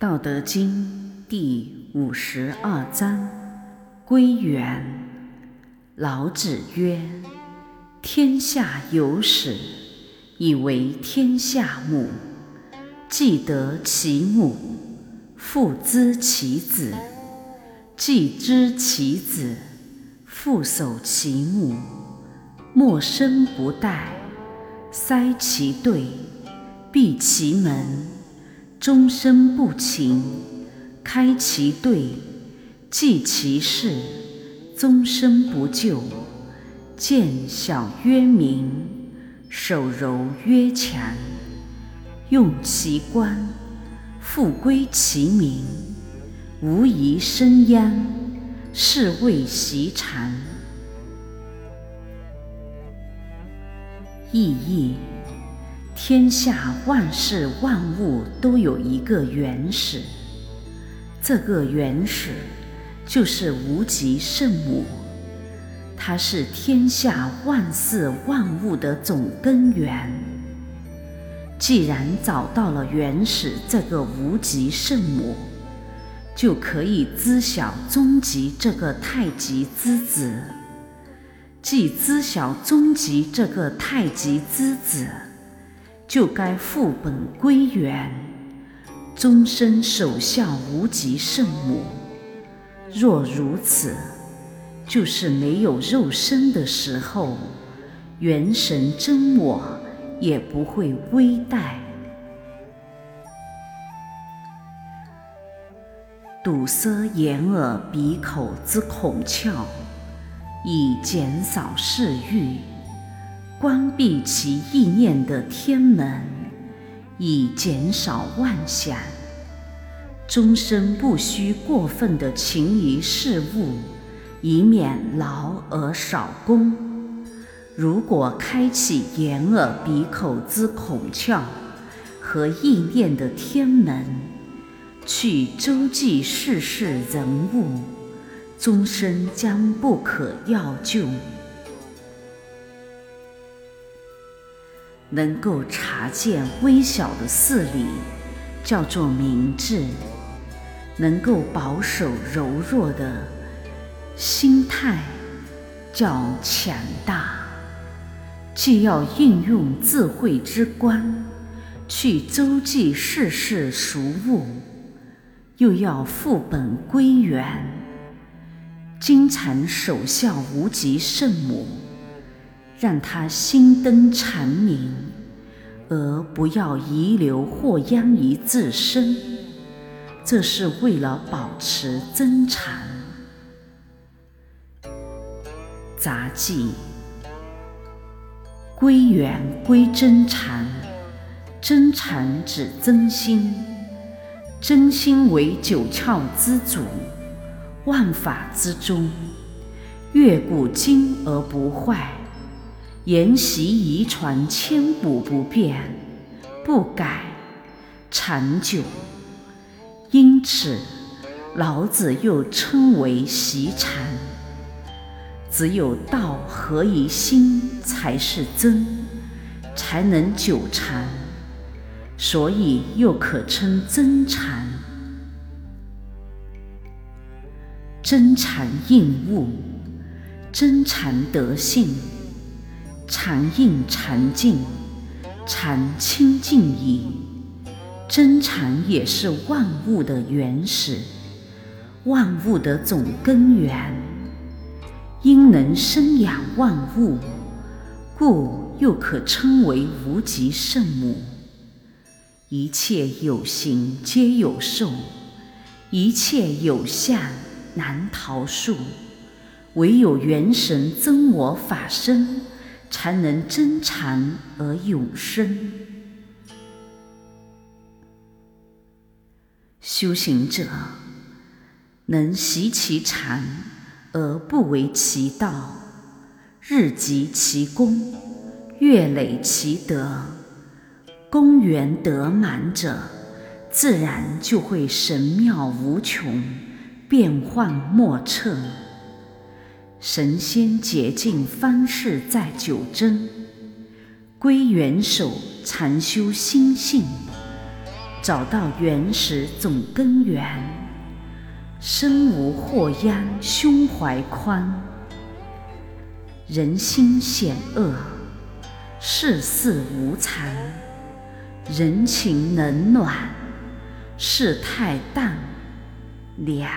道德经第五十二章：归元。老子曰：“天下有始，以为天下母。既得其母，复知其子；既知其子，复守其母。莫生不殆，塞其兑，闭其门。”终身不勤，开其兑，济其事，终身不救。见小曰明，守柔曰强。用其官，复归其民，无疑生殃，是谓习常。意义。天下万事万物都有一个原始，这个原始就是无极圣母，它是天下万事万物的总根源。既然找到了原始这个无极圣母，就可以知晓终极这个太极之子。既知晓终极这个太极之子。就该复本归元，终身守孝无极圣母。若如此，就是没有肉身的时候，元神真我也不会危殆。堵塞眼耳鼻口之孔窍，以减少嗜欲。关闭其意念的天门，以减少妄想；终身不需过分的勤于事物，以免劳而少功。如果开启眼耳鼻口之孔窍和意念的天门，去周济世事人物，终身将不可药救。能够察见微小的事理，叫做明智；能够保守柔弱的心态，叫强大。既要运用智慧之光去周济世事俗物，又要复本归元，经常守孝无极圣母。让他心灯长明，而不要遗留祸殃于自身，这是为了保持真禅。杂记：归元归真禅，真禅指真心，真心为九窍之主，万法之宗，越古今而不坏。沿袭遗传，千古不变，不改，长久。因此，老子又称为习禅。只有道合一心，才是真，才能久长，所以又可称真禅。真禅应物，真禅德性。禅应禅静，禅清净矣。真禅也是万物的原始，万物的总根源。因能生养万物，故又可称为无极圣母。一切有形皆有寿，一切有相难逃数。唯有元神真我法身。才能真禅而永生。修行者能习其禅而不为其道，日积其功，月累其德，功圆德满者，自然就会神妙无穷，变幻莫测。神仙洁净方士在九真，归元首禅修心性，找到原始总根源。身无祸殃，胸怀宽。人心险恶，世事无常。人情冷暖，世态淡凉。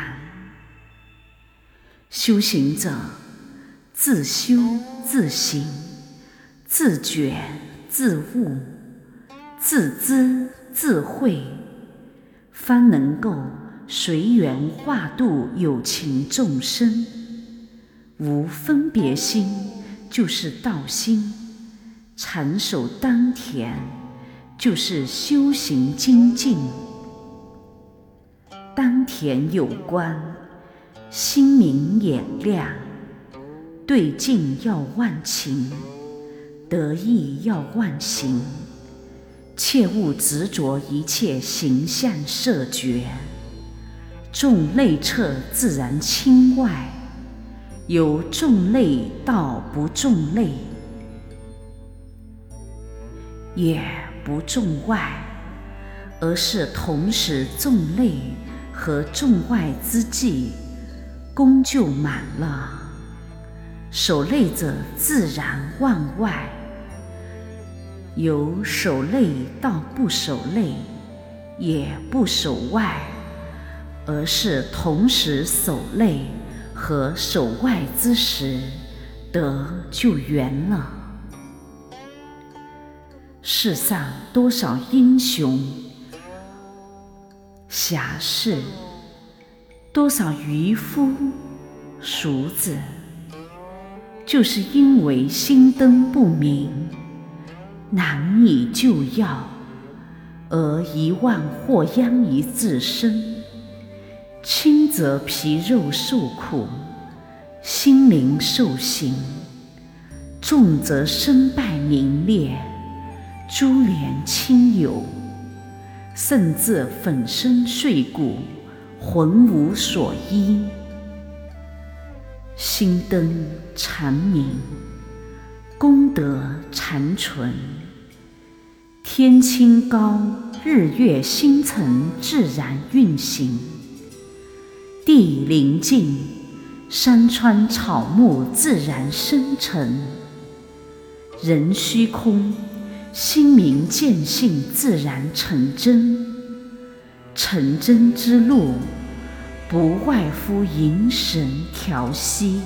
修行者自修自行，自觉自悟，自知自慧，方能够。随缘化度有情众生，无分别心就是道心，禅守丹田就是修行精进。丹田有关，心明眼亮，对境要万情，得意要万行，切勿执着一切形象色觉。众内彻自然清外，由众内到不众内，也不众外，而是同时众内和众外之际，功就满了。守内者自然望外，由守内到不守内，也不守外。而是同时守内和守外之时，得就圆了。世上多少英雄侠士，多少渔夫俗子，就是因为心灯不明，难以救药，而遗忘或殃于自身。轻则皮肉受苦，心灵受刑；重则身败名裂，株连亲友，甚至粉身碎骨，魂无所依。心灯常明，功德常存。天清高，日月星辰自然运行。地灵静，山川草木自然生成；人虚空，心明见性自然成真。成真之路，不外乎凝神调息。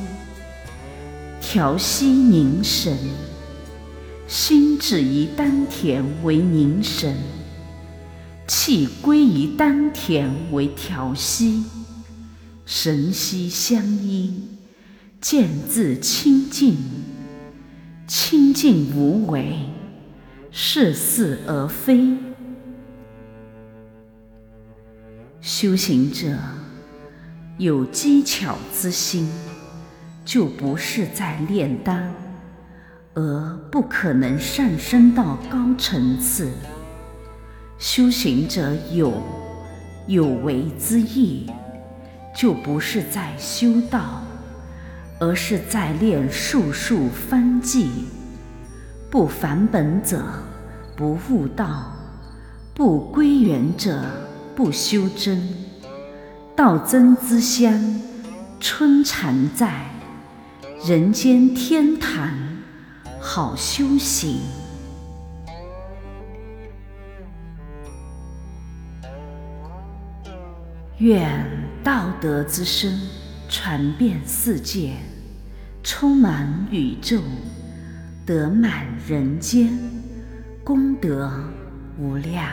调息凝神，心止于丹田为凝神，气归于丹田为调息。神息相依，见自清净，清净无为，是似而非。修行者有机巧之心，就不是在炼丹，而不可能上升到高层次。修行者有有为之意。就不是在修道，而是在练术数方剂。不返本者不悟道，不归元者不修真。道真之乡，春常在，人间天堂好修行。愿道德之声传遍世界，充满宇宙，得满人间，功德无量。